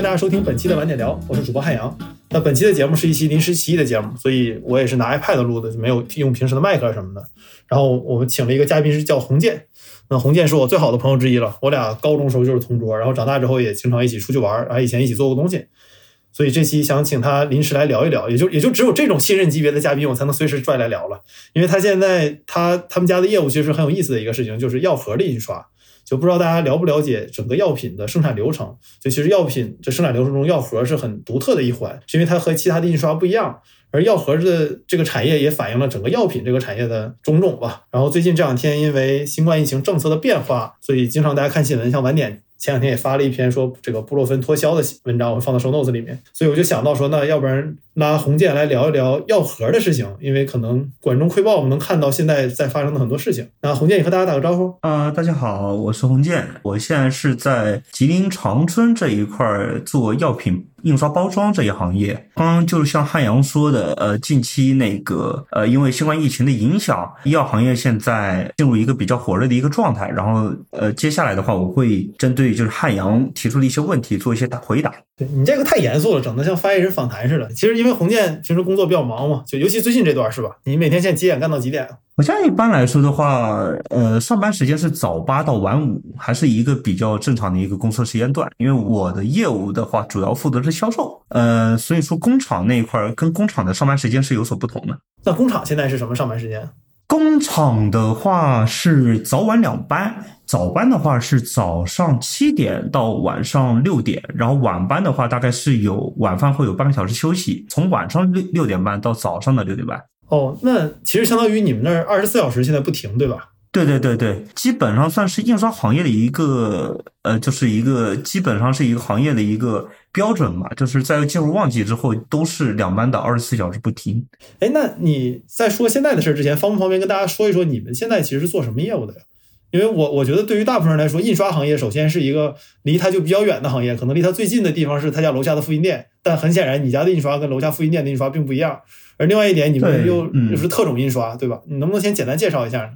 欢迎大家收听本期的晚点聊，我是主播汉阳。那本期的节目是一期临时起意的节目，所以我也是拿 iPad 录的，就没有用平时的麦克什么的。然后我们请了一个嘉宾是叫洪建，那洪建是我最好的朋友之一了，我俩高中时候就是同桌，然后长大之后也经常一起出去玩，然后以前一起做过东西。所以这期想请他临时来聊一聊，也就也就只有这种信任级别的嘉宾，我才能随时拽来聊了。因为他现在他他们家的业务其实很有意思的一个事情，就是药盒的印刷。就不知道大家了不了解整个药品的生产流程？就其实药品这生产流程中，药盒是很独特的一环，是因为它和其他的印刷不一样。而药盒的这个产业也反映了整个药品这个产业的种种吧。然后最近这两天因为新冠疫情政策的变化，所以经常大家看新闻，像晚点。前两天也发了一篇说这个布洛芬脱销的文章，我放到 show notes 里面，所以我就想到说，那要不然拉红建来聊一聊药盒的事情，因为可能管中窥豹，我们能看到现在在发生的很多事情。那红建，也和大家打个招呼。啊，大家好，我是红建，我现在是在吉林长春这一块做药品。印刷包装这一行业，刚刚就是像汉阳说的，呃，近期那个，呃，因为新冠疫情的影响，医药行业现在进入一个比较火热的一个状态。然后，呃，接下来的话，我会针对就是汉阳提出的一些问题做一些答回答。对你这个太严肃了，整的像发言人访谈似的。其实因为红建平时工作比较忙嘛，就尤其最近这段是吧？你每天现在几点干到几点？我现在一般来说的话，呃，上班时间是早八到晚五，还是一个比较正常的一个工作时间段。因为我的业务的话，主要负责是销售，呃，所以说工厂那一块跟工厂的上班时间是有所不同的。那工厂现在是什么上班时间？工厂的话是早晚两班，早班的话是早上七点到晚上六点，然后晚班的话大概是有晚饭会有半个小时休息，从晚上六六点半到早上的六点半。哦，那其实相当于你们那儿二十四小时现在不停，对吧？对对对对，基本上算是印刷行业的一个呃，就是一个基本上是一个行业的一个标准嘛，就是在进入旺季之后都是两班倒，二十四小时不停。哎，那你在说现在的事儿之前，方不方便跟大家说一说你们现在其实是做什么业务的呀？因为我我觉得对于大部分人来说，印刷行业首先是一个离他就比较远的行业，可能离他最近的地方是他家楼下的复印店，但很显然你家的印刷跟楼下复印店的印刷并不一样。而另外一点，你们又又是特种印刷，对吧？你能不能先简单介绍一下呢？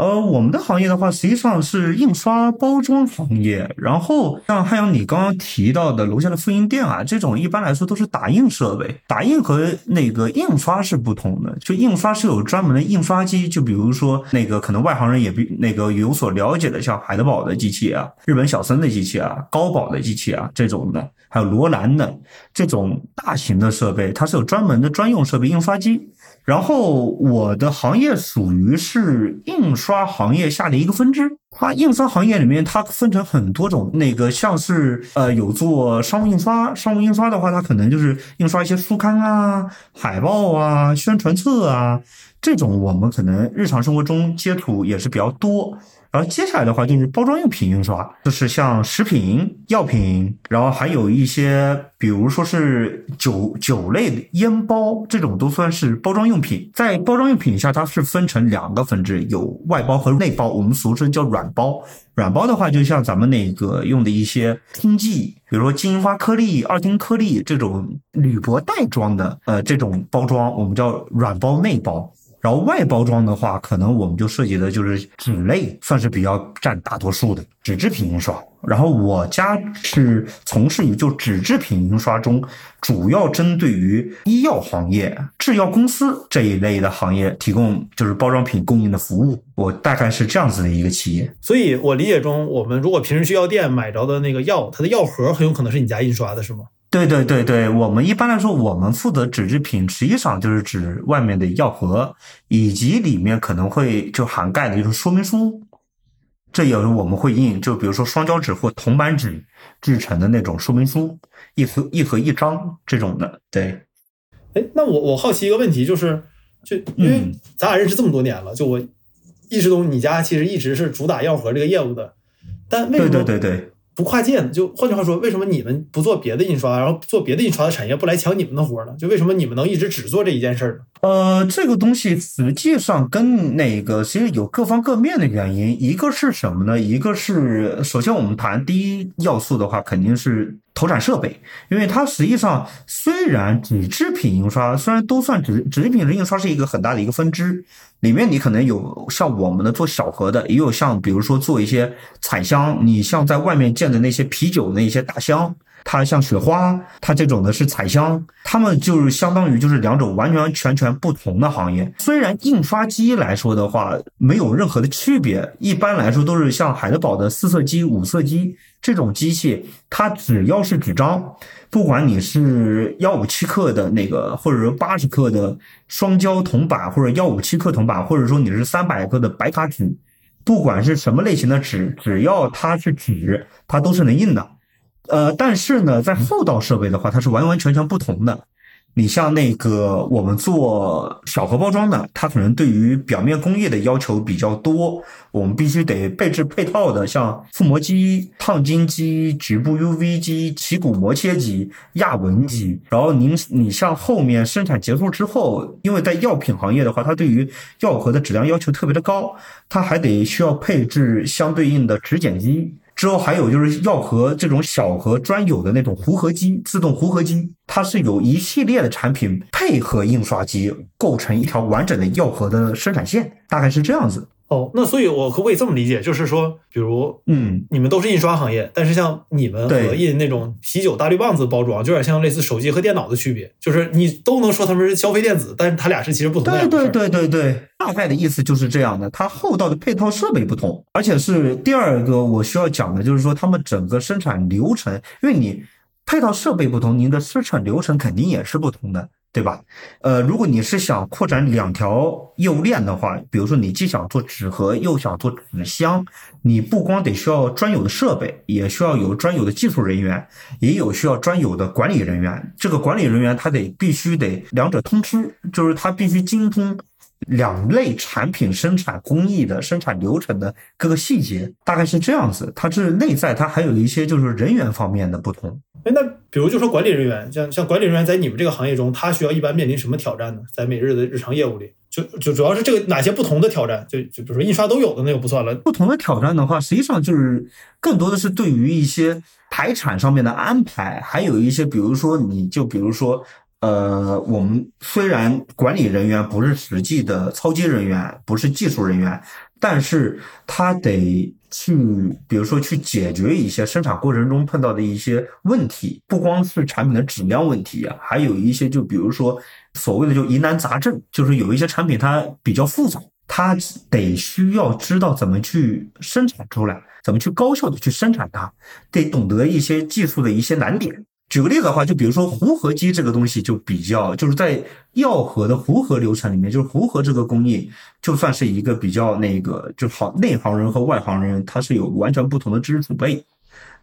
呃，我们的行业的话，实际上是印刷包装行业。然后像还有你刚刚提到的楼下的复印店啊，这种一般来说都是打印设备。打印和那个印刷是不同的，就印刷是有专门的印刷机。就比如说那个可能外行人也比那个有所了解的，像海德堡的机器啊、日本小森的机器啊、高宝的机器啊这种的，还有罗兰的这种大型的设备，它是有专门的专用设备印刷机。然后我的行业属于是印刷行业下的一个分支。它印刷行业里面，它分成很多种，那个像是呃有做商务印刷，商务印刷的话，它可能就是印刷一些书刊啊、海报啊、宣传册啊这种，我们可能日常生活中接触也是比较多。然后接下来的话就是包装用品印刷，就是像食品、药品，然后还有一些，比如说是酒酒类的烟包，这种都算是包装用品。在包装用品下，它是分成两个分支，有外包和内包，我们俗称叫软包。软包的话，就像咱们那个用的一些冲剂，比如说金银花颗粒、二丁颗粒这种铝箔袋装的，呃，这种包装我们叫软包、内包。然后外包装的话，可能我们就涉及的就是纸类，算是比较占大多数的纸制品印刷。然后我家是从事于就纸制品印刷中，主要针对于医药行业、制药公司这一类的行业提供就是包装品供应的服务。我大概是这样子的一个企业。所以我理解中，我们如果平时去药店买着的那个药，它的药盒很有可能是你家印刷的，是吗？对对对对，我们一般来说，我们负责纸制品，实际上就是指外面的药盒，以及里面可能会就涵盖的就是说明书，这也是我们会印，就比如说双胶纸或铜板纸制成的那种说明书，一盒一盒一张这种的。对，哎，那我我好奇一个问题，就是就因为咱俩认识这么多年了，就我意识到你家其实一直是主打药盒这个业务的，但为什么？对对对对。不跨界呢？就换句话说，为什么你们不做别的印刷，然后做别的印刷的产业不来抢你们的活呢？就为什么你们能一直只做这一件事儿呢？呃，这个东西实际上跟那个其实有各方各面的原因。一个是什么呢？一个是首先我们谈第一要素的话，肯定是投产设备，因为它实际上虽然纸制品印刷虽然都算纸纸制品的印刷是一个很大的一个分支。里面你可能有像我们的做小盒的，也有像比如说做一些彩箱，你像在外面见的那些啤酒那一些大箱，它像雪花，它这种的是彩香，它们就是相当于就是两种完完全全不同的行业。虽然印刷机来说的话没有任何的区别，一般来说都是像海德堡的四色机、五色机这种机器，它只要是纸张，不管你是幺五七克的那个，或者说八十克的双胶铜板，或者幺五七克铜板，或者说你是三百克的白卡纸，不管是什么类型的纸，只要它是纸，它都是能印的。呃，但是呢，在后道设备的话，它是完完全全不同的。你像那个我们做小盒包装的，它可能对于表面工艺的要求比较多，我们必须得备置配套的，像覆膜机、烫金机、局部 UV 机、起骨磨切机、压纹机。然后您你像后面生产结束之后，因为在药品行业的话，它对于药盒的质量要求特别的高，它还得需要配置相对应的质检机。之后还有就是药盒这种小盒专有的那种糊合机，自动糊合机，它是有一系列的产品配合印刷机，构成一条完整的药盒的生产线，大概是这样子。哦，那所以，我可不可以这么理解，就是说，比如，嗯，你们都是印刷行业，但是像你们和印那种啤酒大绿棒子包装，就有点像类似手机和电脑的区别，就是你都能说他们是消费电子，但是它俩是其实不同的。对对对对对，大概的意思就是这样的。它后道的配套设备不同，而且是第二个我需要讲的，就是说他们整个生产流程，因为你配套设备不同，您的生产流程肯定也是不同的。对吧？呃，如果你是想扩展两条业务链的话，比如说你既想做纸盒，又想做纸箱，你不光得需要专有的设备，也需要有专有的技术人员，也有需要专有的管理人员。这个管理人员他得必须得两者通吃，就是他必须精通两类产品生产工艺的生产流程的各个细节，大概是这样子。它是内在，它还有一些就是人员方面的不同。哎，那比如就说管理人员，像像管理人员在你们这个行业中，他需要一般面临什么挑战呢？在每日的日常业务里，就就主要是这个哪些不同的挑战？就就比如说印刷都有的那个不算了。不同的挑战的话，实际上就是更多的是对于一些排产上面的安排，还有一些比如说你就比如说，呃，我们虽然管理人员不是实际的操机人员，不是技术人员，但是他得。去，比如说去解决一些生产过程中碰到的一些问题，不光是产品的质量问题啊，还有一些就比如说所谓的就疑难杂症，就是有一些产品它比较复杂，它得需要知道怎么去生产出来，怎么去高效的去生产它，得懂得一些技术的一些难点。举个例子的话，就比如说糊合机这个东西，就比较就是在药盒的糊合流程里面，就是糊合这个工艺，就算是一个比较那个，就好内行人和外行人，他是有完全不同的知识储备。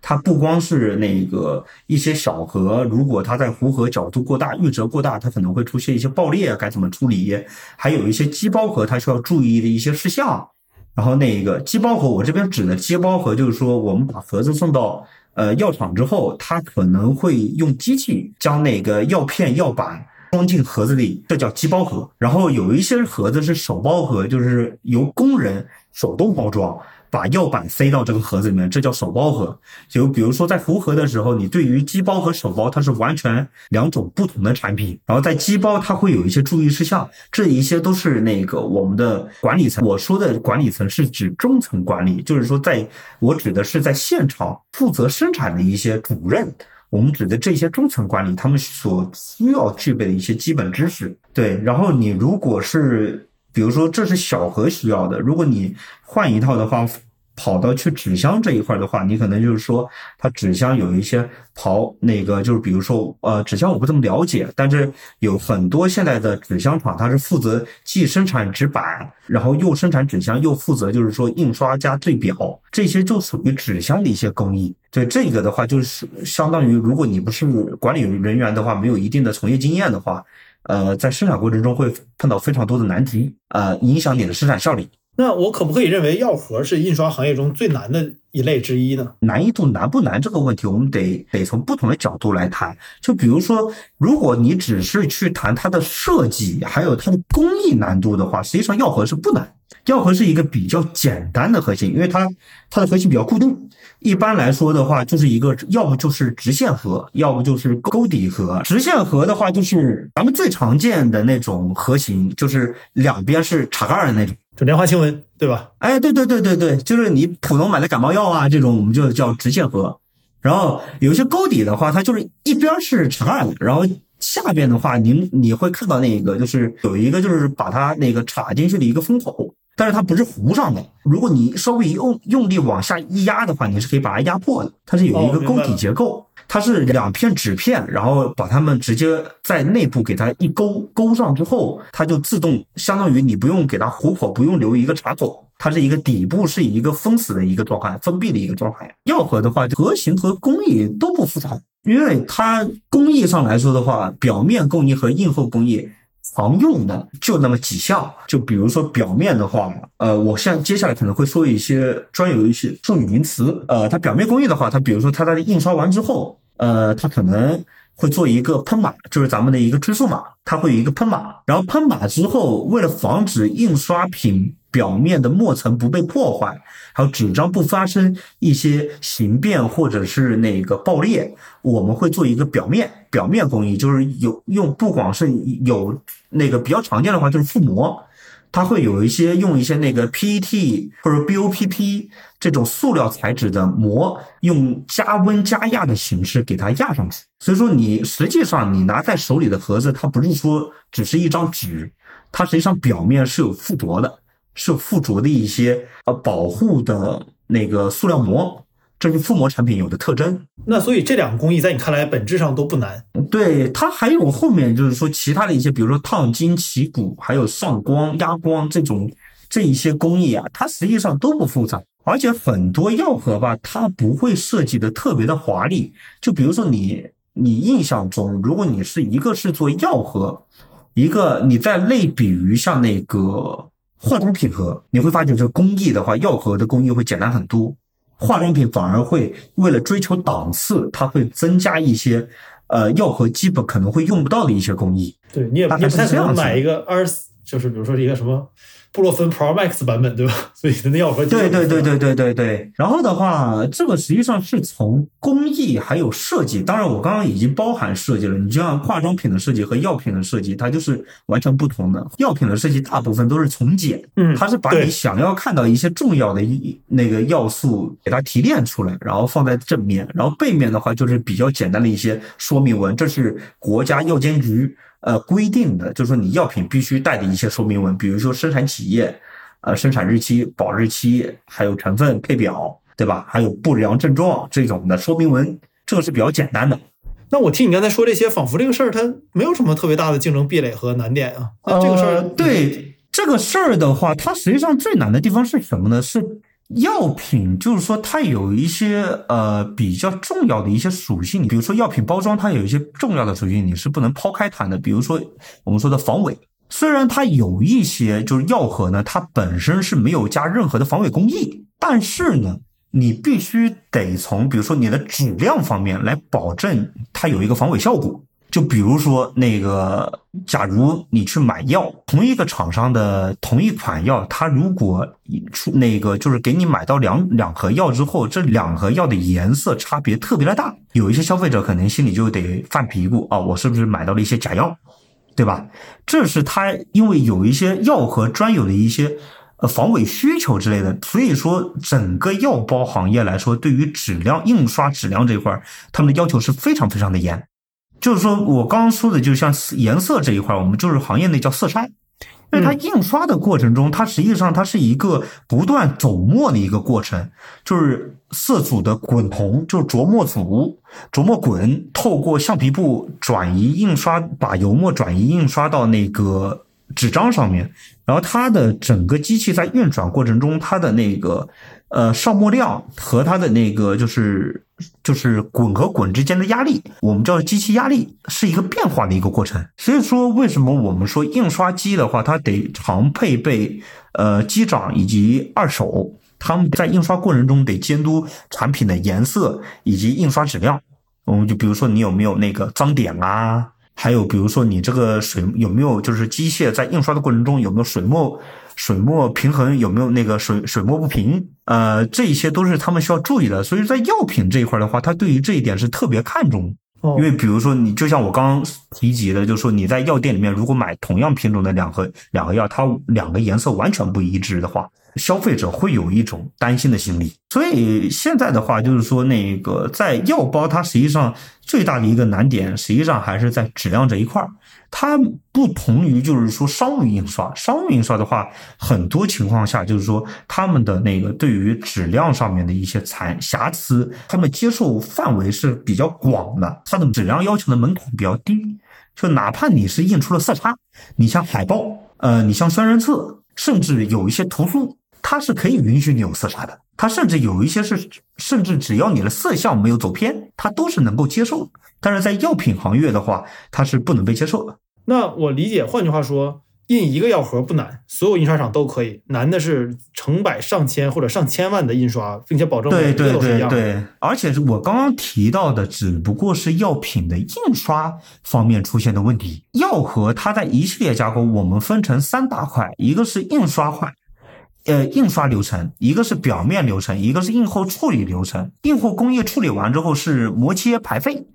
它不光是那个一些小盒，如果它在糊合角度过大、预折过大，它可能会出现一些爆裂，该怎么处理？还有一些机包盒，它需要注意的一些事项。然后那个机包盒，我这边指的机包盒，就是说我们把盒子送到。呃，药厂之后，他可能会用机器将那个药片、药板装进盒子里，这叫机包盒。然后有一些盒子是手包盒，就是由工人手动包装。把药板塞到这个盒子里面，这叫手包盒。就比如说在符盒的时候，你对于机包和手包，它是完全两种不同的产品。然后在机包，它会有一些注意事项，这一些都是那个我们的管理层。我说的管理层是指中层管理，就是说在我指的是在现场负责生产的一些主任。我们指的这些中层管理，他们所需要具备的一些基本知识。对，然后你如果是。比如说，这是小盒需要的。如果你换一套的话，跑到去纸箱这一块的话，你可能就是说，它纸箱有一些刨那个，就是比如说，呃，纸箱我不这么了解，但是有很多现在的纸箱厂，它是负责既生产纸板，然后又生产纸箱，又负责就是说印刷加对表，这些就属于纸箱的一些工艺。对这个的话，就是相当于如果你不是管理人员的话，没有一定的从业经验的话。呃，在生产过程中会碰到非常多的难题，呃，影响你的生产效率。那我可不可以认为药盒是印刷行业中最难的一类之一呢？难易度难不难这个问题，我们得得从不同的角度来谈。就比如说，如果你只是去谈它的设计，还有它的工艺难度的话，实际上药盒是不难。药盒是一个比较简单的核心，因为它它的核心比较固定。一般来说的话，就是一个要不就是直线盒，要不就是沟底盒。直线盒的话，就是咱们最常见的那种盒型，就是两边是插盖的那种，就莲花清瘟，对吧？哎，对对对对对，就是你普通买的感冒药啊这种，我们就叫直线盒。然后有些沟底的话，它就是一边是插盖的，然后下边的话，您你会看到那个就是有一个就是把它那个插进去的一个封口，但是它不是糊上的。如果你稍微用用力往下一压的话，你是可以把它压破的。它是有一个钩底结构。它是两片纸片，然后把它们直接在内部给它一勾勾上之后，它就自动相当于你不用给它糊口，不用留一个插口，它是一个底部是一个封死的一个状态，封闭的一个状态。药盒的话，盒型和工艺都不复杂，因为它工艺上来说的话，表面工艺和印后工艺。常用的就那么几项，就比如说表面的话，呃，我现在接下来可能会说一些专有一些术语名词，呃，它表面工艺的话，它比如说它在印刷完之后，呃，它可能会做一个喷码，就是咱们的一个追溯码，它会有一个喷码，然后喷码之后，为了防止印刷品。表面的墨层不被破坏，还有纸张不发生一些形变或者是那个爆裂，我们会做一个表面表面工艺，就是有用不光是有那个比较常见的话就是覆膜，它会有一些用一些那个 PET 或者 BOPP 这种塑料材质的膜，用加温加压的形式给它压上去。所以说你实际上你拿在手里的盒子，它不是说只是一张纸，它实际上表面是有附着的。是附着的一些呃保护的那个塑料膜，这是覆膜产品有的特征。那所以这两个工艺在你看来本质上都不难。对，它还有后面就是说其他的一些，比如说烫金起骨，还有上光压光这种这一些工艺啊，它实际上都不复杂。而且很多药盒吧，它不会设计的特别的华丽。就比如说你你印象中，如果你是一个是做药盒，一个你在类比于像那个。化妆品盒，你会发现这工艺的话，药盒的工艺会简单很多。化妆品反而会为了追求档次，它会增加一些，呃，药盒基本可能会用不到的一些工艺。对你也你不太可能买一个二十，就是比如说一个什么。布洛芬 Pro Max 版本对吧？所以那药盒对对对对对对对。然后的话，这个实际上是从工艺还有设计，当然我刚刚已经包含设计了。你就像化妆品的设计和药品的设计，它就是完全不同的。药品的设计大部分都是从简，嗯，它是把你想要看到一些重要的一那个要素给它提炼出来，然后放在正面，然后背面的话就是比较简单的一些说明文，这是国家药监局。呃，规定的就是说，你药品必须带的一些说明文，比如说生产企业、呃生产日期、保质期，还有成分配表，对吧？还有不良症状这种的说明文，这个是比较简单的。那我听你刚才说这些，仿佛这个事儿它没有什么特别大的竞争壁垒和难点啊。那这个事儿，对这个事儿的话，它实际上最难的地方是什么呢？是。药品就是说，它有一些呃比较重要的一些属性，比如说药品包装，它有一些重要的属性，你是不能抛开谈的。比如说我们说的防伪，虽然它有一些就是药盒呢，它本身是没有加任何的防伪工艺，但是呢，你必须得从比如说你的质量方面来保证它有一个防伪效果。就比如说那个，假如你去买药，同一个厂商的同一款药，它如果出那个就是给你买到两两盒药之后，这两盒药的颜色差别特别的大，有一些消费者可能心里就得犯嘀咕啊，我是不是买到了一些假药，对吧？这是他因为有一些药盒专有的一些呃防伪需求之类的，所以说整个药包行业来说，对于质量印刷质量这块，他们的要求是非常非常的严。就是说，我刚刚说的，就像颜色这一块，我们就是行业内叫色筛，因为它印刷的过程中，它实际上它是一个不断走墨的一个过程，就是色组的滚筒，就是着墨组着墨滚，透过橡皮布转移印刷，把油墨转移印刷到那个纸张上面，然后它的整个机器在运转过程中，它的那个呃上墨量和它的那个就是。就是滚和滚之间的压力，我们叫机器压力，是一个变化的一个过程。所以说，为什么我们说印刷机的话，它得常配备呃机长以及二手，他们在印刷过程中得监督产品的颜色以及印刷质量。我们就比如说你有没有那个脏点啊，还有比如说你这个水有没有就是机械在印刷的过程中有没有水墨。水墨平衡有没有那个水水墨不平？呃，这一些都是他们需要注意的。所以在药品这一块的话，他对于这一点是特别看重。因为比如说你就像我刚刚提及的，就是说你在药店里面如果买同样品种的两盒两盒药，它两个颜色完全不一致的话，消费者会有一种担心的心理。所以现在的话，就是说那个在药包，它实际上最大的一个难点，实际上还是在质量这一块儿。它不同于就是说商务印刷，商务印刷的话，很多情况下就是说他们的那个对于质量上面的一些残瑕疵，他们接受范围是比较广的，它的质量要求的门槛比较低。就哪怕你是印出了色差，你像海报，呃，你像宣传册，甚至有一些图书，它是可以允许你有色差的。它甚至有一些是，甚至只要你的色相没有走偏，它都是能够接受的。但是在药品行业的话，它是不能被接受的。那我理解，换句话说，印一个药盒不难，所有印刷厂都可以，难的是成百上千或者上千万的印刷，并且保证每对对个都是一样的。对对，而且是我刚刚提到的，只不过是药品的印刷方面出现的问题。药盒它在一系列加工，我们分成三大块，一个是印刷块。呃，印刷流程，一个是表面流程，一个是印后处理流程。印后工艺处理完之后是磨切排废，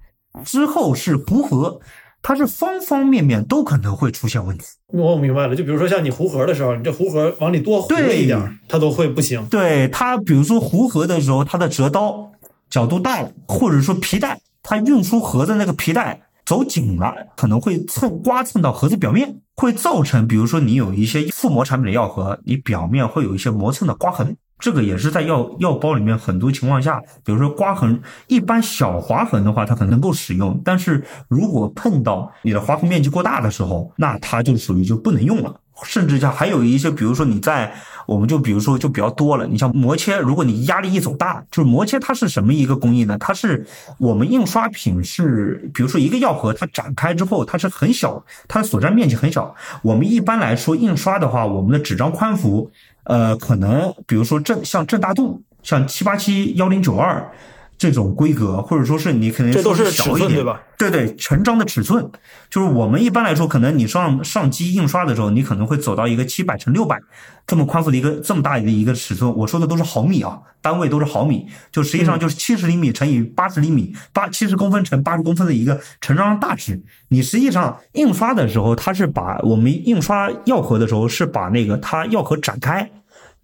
之后是糊合，它是方方面面都可能会出现问题。我明白了，就比如说像你糊盒的时候，你这糊盒往里多糊了一点，它都会不行。对它，比如说糊合的时候，它的折刀角度大了，或者说皮带，它运输盒的那个皮带走紧了，可能会蹭刮蹭到盒子表面，会造成比如说你有一些覆膜产品的药盒，你表面会有一些磨蹭的刮痕。这个也是在药药包里面很多情况下，比如说刮痕，一般小划痕的话，它可能够使用，但是如果碰到你的划痕面积过大的时候，那它就属于就不能用了。甚至像还有一些，比如说你在，我们就比如说就比较多了，你像磨切，如果你压力一走大，就是磨切它是什么一个工艺呢？它是我们印刷品是，比如说一个药盒，它展开之后它是很小，它的所占面积很小。我们一般来说印刷的话，我们的纸张宽幅，呃，可能比如说正像正大度，像七八七幺零九二。这种规格，或者说是你可能这都是小一点，对吧？对对，成章的尺寸，就是我们一般来说，可能你上上机印刷的时候，你可能会走到一个七百乘六百这么宽幅的一个这么大的一个尺寸。我说的都是毫米啊，单位都是毫米，就实际上就是七十厘米乘以八十厘米，八七十公分乘八十公分的一个成张大纸。你实际上印刷的时候，它是把我们印刷药盒的时候是把那个它药盒展开。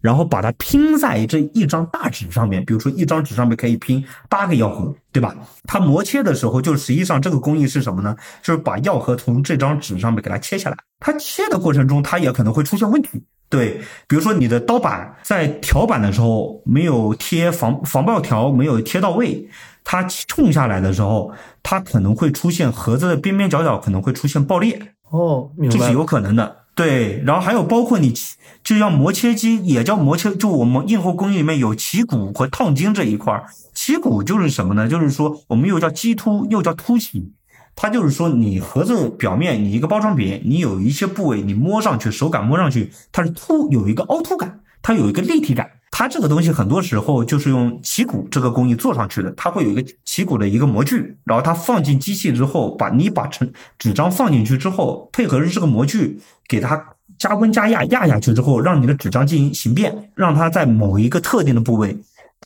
然后把它拼在这一张大纸上面，比如说一张纸上面可以拼八个药盒，对吧？它磨切的时候，就实际上这个工艺是什么呢？就是把药盒从这张纸上面给它切下来。它切的过程中，它也可能会出现问题。对，比如说你的刀板在调板的时候没有贴防防爆条，没有贴到位，它冲下来的时候，它可能会出现盒子的边边角角可能会出现爆裂，哦，明白。这是有可能的。对，然后还有包括你，就像磨切机也叫磨切，就我们硬后工艺里面有起骨和烫金这一块儿。起骨就是什么呢？就是说我们又叫基凸，又叫凸起。它就是说你盒子表面，你一个包装品，你有一些部位你摸上去，手感摸上去它是凸，有一个凹凸感，它有一个立体感。它这个东西很多时候就是用起鼓这个工艺做上去的，它会有一个起鼓的一个模具，然后它放进机器之后，把你把成纸张放进去之后，配合着这个模具给它加温加压压下去之后，让你的纸张进行形变，让它在某一个特定的部位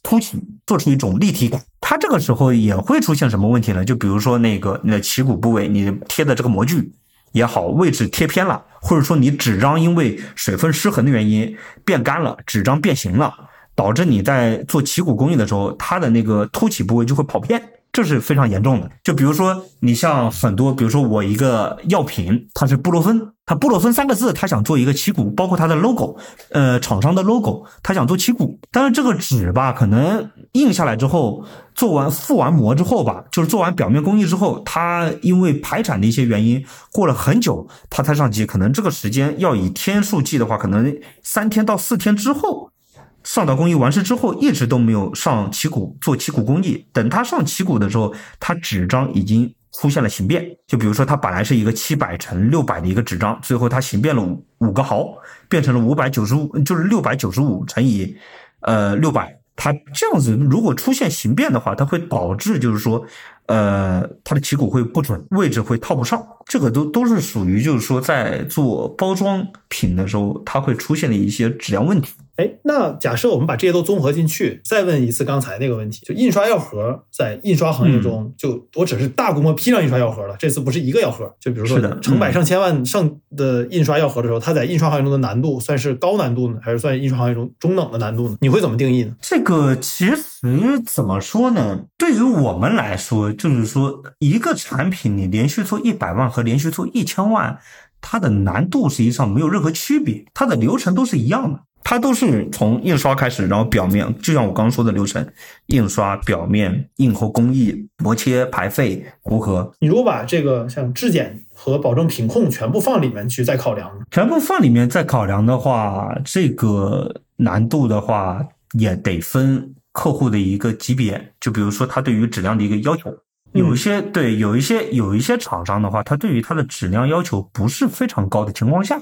凸起，做出一种立体感。它这个时候也会出现什么问题呢？就比如说那个你的起骨部位，你贴的这个模具。也好，位置贴偏了，或者说你纸张因为水分失衡的原因变干了，纸张变形了，导致你在做起骨工艺的时候，它的那个凸起部位就会跑偏，这是非常严重的。就比如说你像很多，比如说我一个药品，它是布洛芬，布洛芬三个字，他想做一个起鼓，包括它的 logo，呃，厂商的 logo，他想做起鼓，但是这个纸吧，可能印下来之后。做完覆完膜之后吧，就是做完表面工艺之后，它因为排产的一些原因，过了很久它才上机。可能这个时间要以天数计的话，可能三天到四天之后上到工艺完事之后，一直都没有上起鼓做起鼓工艺。等它上起鼓的时候，它纸张已经出现了形变。就比如说，它本来是一个七百乘六百的一个纸张，最后它形变了五五个毫，变成了五百九十五，就是六百九十五乘以呃六百。它这样子，如果出现形变的话，它会导致就是说，呃，它的旗鼓会不准，位置会套不上，这个都都是属于就是说在做包装品的时候，它会出现的一些质量问题。哎，那假设我们把这些都综合进去，再问一次刚才那个问题，就印刷药盒在印刷行业中，就我只是大规模批量印刷药盒了，这次不是一个药盒，就比如说是的成百嗯上千万上的印刷药盒的时候，它在印刷行业中的难度算是高难度呢，还是算印刷行业中中等的难度呢？你会怎么定义呢？这个其实怎么说呢？对于我们来说，就是说一个产品你连续做一百万和连续做一千万，它的难度实际上没有任何区别，它的流程都是一样的。它都是从印刷开始，然后表面，就像我刚刚说的流程：印刷、表面、印后工艺、磨切、排废、糊合，你如果把这个像质检和保证品控全部放里面去再考量？全部放里面再考量的话，这个难度的话也得分客户的一个级别，就比如说他对于质量的一个要求。有一些对，有一些有一些厂商的话，他对于它的质量要求不是非常高的情况下，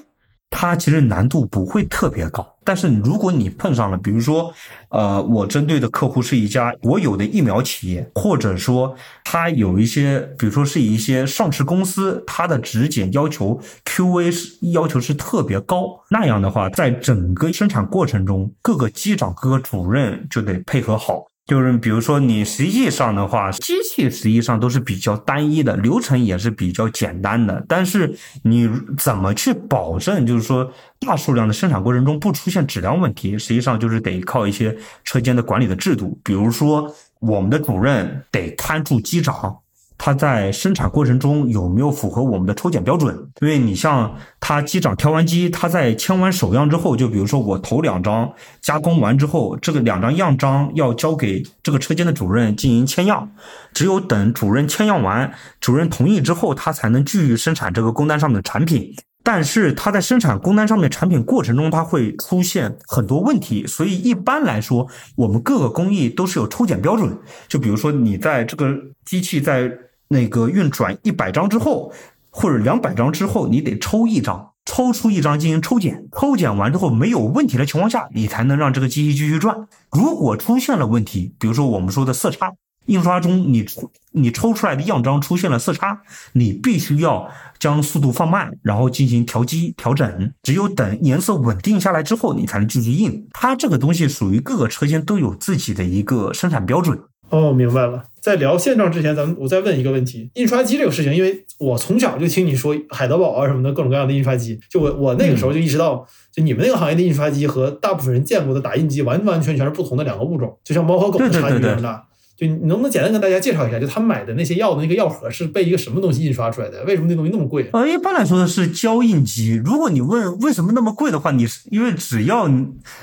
它其实难度不会特别高。但是如果你碰上了，比如说，呃，我针对的客户是一家国有的疫苗企业，或者说它有一些，比如说是一些上市公司，它的质检要求 QA 是要求是特别高，那样的话，在整个生产过程中，各个机长、各个主任就得配合好。就是比如说，你实际上的话，机器实际上都是比较单一的，流程也是比较简单的。但是你怎么去保证，就是说大数量的生产过程中不出现质量问题，实际上就是得靠一些车间的管理的制度，比如说我们的主任得看住机长。他在生产过程中有没有符合我们的抽检标准？因为你像他机长挑完机，他在签完手样之后，就比如说我头两张加工完之后，这个两张样章要交给这个车间的主任进行签样，只有等主任签样完，主任同意之后，他才能继续生产这个工单上面的产品。但是他在生产工单上面产品过程中，它会出现很多问题，所以一般来说，我们各个工艺都是有抽检标准。就比如说你在这个机器在那个运转一百张之后，或者两百张之后，你得抽一张，抽出一张进行抽检，抽检完之后没有问题的情况下，你才能让这个机器继续转。如果出现了问题，比如说我们说的色差，印刷中你你抽出来的样章出现了色差，你必须要将速度放慢，然后进行调机调整。只有等颜色稳定下来之后，你才能继续印。它这个东西属于各个车间都有自己的一个生产标准。哦，明白了。在聊现状之前，咱们我再问一个问题：印刷机这个事情，因为我从小就听你说海德堡啊什么的各种各样的印刷机，就我我那个时候就意识到，就你们那个行业的印刷机和大部分人见过的打印机完完全全是不同的两个物种，就像猫和狗的差距这么大。就你能不能简单跟大家介绍一下，就他买的那些药的那个药盒是被一个什么东西印刷出来的？为什么那东西那么贵？呃，一般来说的是胶印机。如果你问为什么那么贵的话，你是因为只要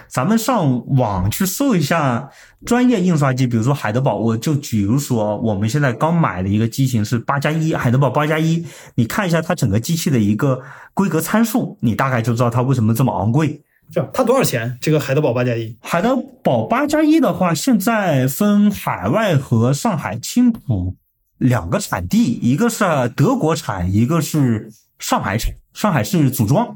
咱们上网去搜一下专业印刷机，比如说海德堡，我就比如说我们现在刚买的一个机型是八加一，海德堡八加一，你看一下它整个机器的一个规格参数，你大概就知道它为什么这么昂贵。这样，它多少钱？这个海德堡八加一，海德堡八加一的话，现在分海外和上海青浦两个产地，一个是德国产，一个是上海产。上海是组装，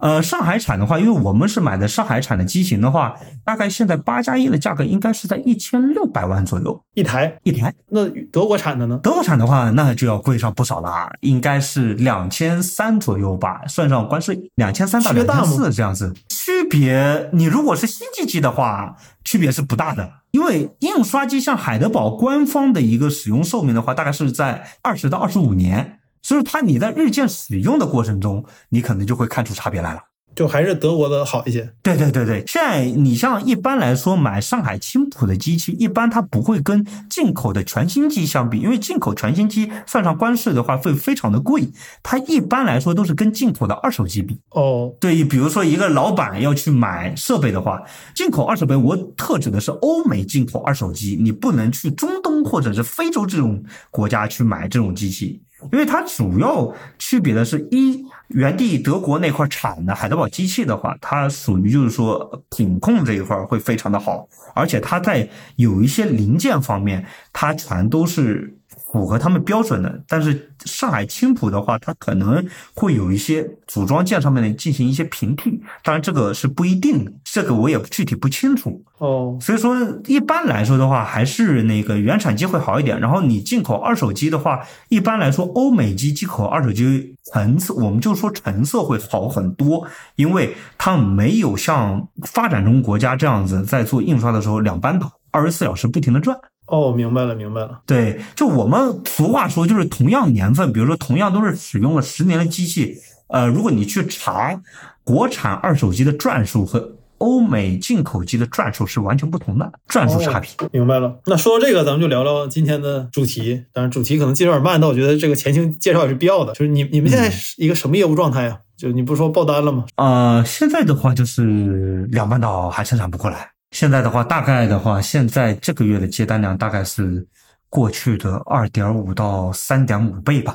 呃，上海产的话，因为我们是买的上海产的机型的话，大概现在八加一的价格应该是在一千六百万左右一台一台。那德国产的呢？德国产的话，那就要贵上不少了，啊应该是两千三左右吧，算上关税，两千三到两千四这样子。区别，你如果是新机器的话，区别是不大的，因为印刷机像海德堡官方的一个使用寿命的话，大概是在二十到二十五年。所以它你在日渐使用的过程中，你可能就会看出差别来了。就还是德国的好一些。对对对对，现在你像一般来说买上海青浦的机器，一般它不会跟进口的全新机相比，因为进口全新机算上关税的话会非常的贵，它一般来说都是跟进口的二手机比。哦，对，比如说一个老板要去买设备的话，进口二手杯，我特指的是欧美进口二手机，你不能去中东或者是非洲这种国家去买这种机器。因为它主要区别的是一原地德国那块产的海德堡机器的话，它属于就是说品控这一块会非常的好，而且它在有一些零件方面，它全都是符合他们标准的，但是上海青浦的话，它可能会有一些组装件上面的进行一些平替，当然这个是不一定的，这个我也具体不清楚。哦，所以说一般来说的话，还是那个原产机会好一点。然后你进口二手机的话，一般来说欧美机进口二手机成色，我们就说成色会好很多，因为它没有像发展中国家这样子在做印刷的时候两班倒，二十四小时不停的转。哦，明白了，明白了。对，就我们俗话说，就是同样年份，比如说同样都是使用了十年的机器，呃，如果你去查国产二手机的转数和欧美进口机的转数是完全不同的，转数差别。明白了。那说到这个，咱们就聊聊今天的主题。当然，主题可能介绍有点慢，但我觉得这个前情介绍也是必要的。就是你你们现在是一个什么业务状态呀？就你不是说爆单了吗？呃，现在的话就是两班倒还生产不过来。现在的话，大概的话，现在这个月的接单量大概是过去的二点五到三点五倍吧，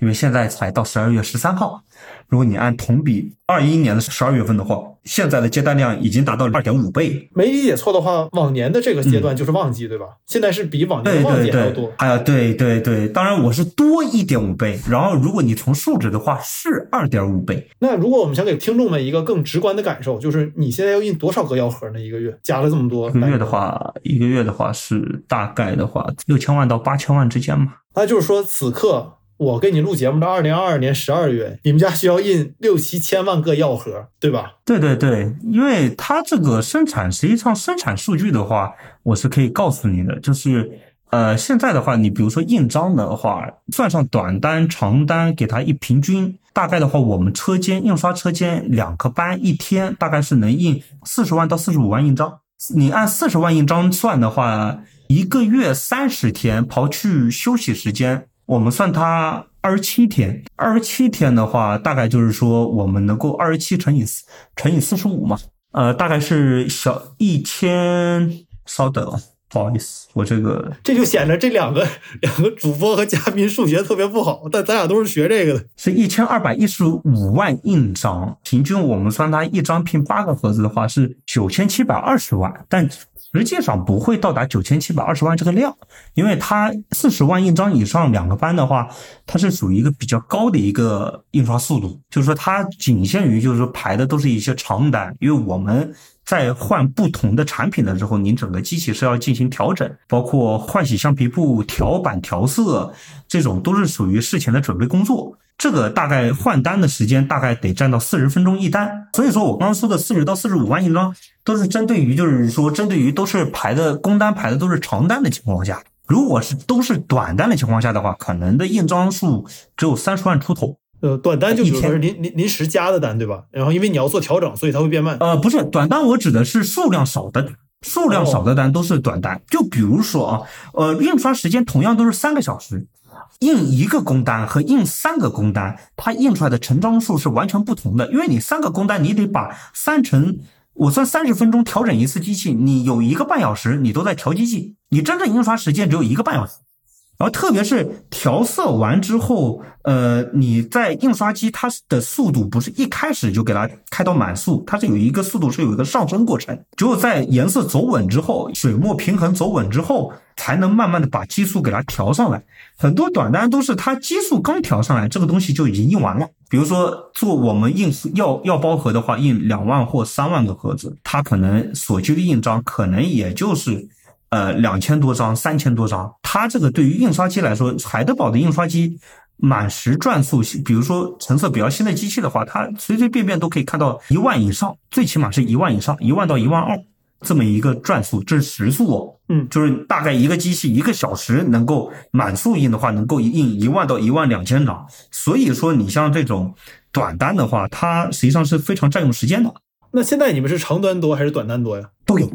因为现在才到十二月十三号，如果你按同比二一年的十二月份的话，现在的接单量已经达到二点五倍。没理解错的话，往年的这个阶段就是旺季，对吧？现在是比往年的旺季还要多。，哎呀，对对对，当然我是多一点五倍，然后如果你从数值的话是二点五倍。那如果我们想给听众们一个更直观的感受，就是你现在要印多少个药盒呢？一个月加了这么多，一个月的，话，一个月的话是大概的话六千万到八千万之间嘛。那就是说此刻我给你录节目的二零二二年十二月，你们家需要印六七千万个药盒，对吧？对对对，因为它这个生产，实际上生产数据的话，我是可以告诉你的，就是呃，现在的话，你比如说印章的话，算上短单、长单，给它一平均，大概的话，我们车间印刷车间两个班一天大概是能印四十万到四十五万印章。你按四十万印章算的话，一个月三十天，刨去休息时间，我们算它二十七天。二十七天的话，大概就是说我们能够二十七乘以四乘以四十五嘛，呃，大概是小一千。稍等啊，不好意思，我这个这就显得这两个 两个主播和嘉宾数学特别不好，但咱俩都是学这个的。是一千二百一十五万印章，平均我们算它一张拼八个盒子的话是九千七百二十万，但实际上不会到达九千七百二十万这个量，因为它四十万印章以上两个班的话，它是属于一个比较高的一个印刷速度，就是说它仅限于就是说排的都是一些长单，因为我们。在换不同的产品的时候，您整个机器是要进行调整，包括换洗橡皮布、调板、调色，这种都是属于事前的准备工作。这个大概换单的时间大概得占到四十分钟一单，所以说我刚刚说的四十到四十五万印章，都是针对于就是说针对于都是排的工单排的都是长单的情况下，如果是都是短单的情况下的话，可能的印章数只有三十万出头。呃，短单就比如说是临临临时加的单，对吧？然后因为你要做调整，所以它会变慢。呃，不是短单，我指的是数量少的单，数量少的单都是短单。就比如说啊，呃，印刷时间同样都是三个小时，印一个工单和印三个工单，它印出来的成张数是完全不同的。因为你三个工单，你得把三成我算三十分钟调整一次机器，你有一个半小时你都在调机器，你真正印刷时间只有一个半小时。然后特别是调色完之后，呃，你在印刷机它的速度不是一开始就给它开到满速，它是有一个速度是有一个上升过程，只有在颜色走稳之后，水墨平衡走稳之后，才能慢慢的把基数给它调上来。很多短单都是它基数刚调上来，这个东西就已经印完了。比如说做我们印药药包盒的话，印两万或三万个盒子，它可能所需的印章可能也就是。呃，两千多张、三千多张，它这个对于印刷机来说，海德堡的印刷机满时转速，比如说成色比较新的机器的话，它随随便便都可以看到一万以上，最起码是一万以上，一万到一万二这么一个转速，这是时速哦。嗯就是大概一个机器一个小时能够满速印的话，能够印一万到一万两千张。所以说，你像这种短单的话，它实际上是非常占用时间的。那现在你们是长单多还是短单多呀？都有，